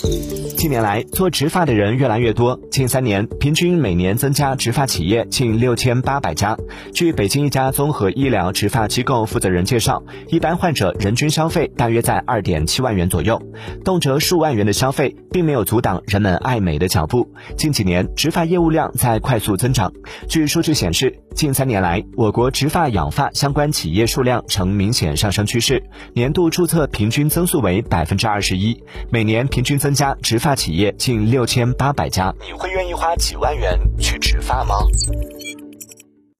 近年来，做植发的人越来越多。近三年，平均每年增加植发企业近六千八百家。据北京一家综合医疗植发机构负责人介绍，一般患者人均消费大约在二点七万元左右，动辄数万元的消费，并没有阻挡人们爱美的脚步。近几年，植发业务量在快速增长。据数据显示，近三年来，我国植发养发相关企业数量呈明显上升趋势，年度注册平均增速为百分之二十一，每年平均增家植发。企业近六千八百家，你会愿意花几万元去植发吗？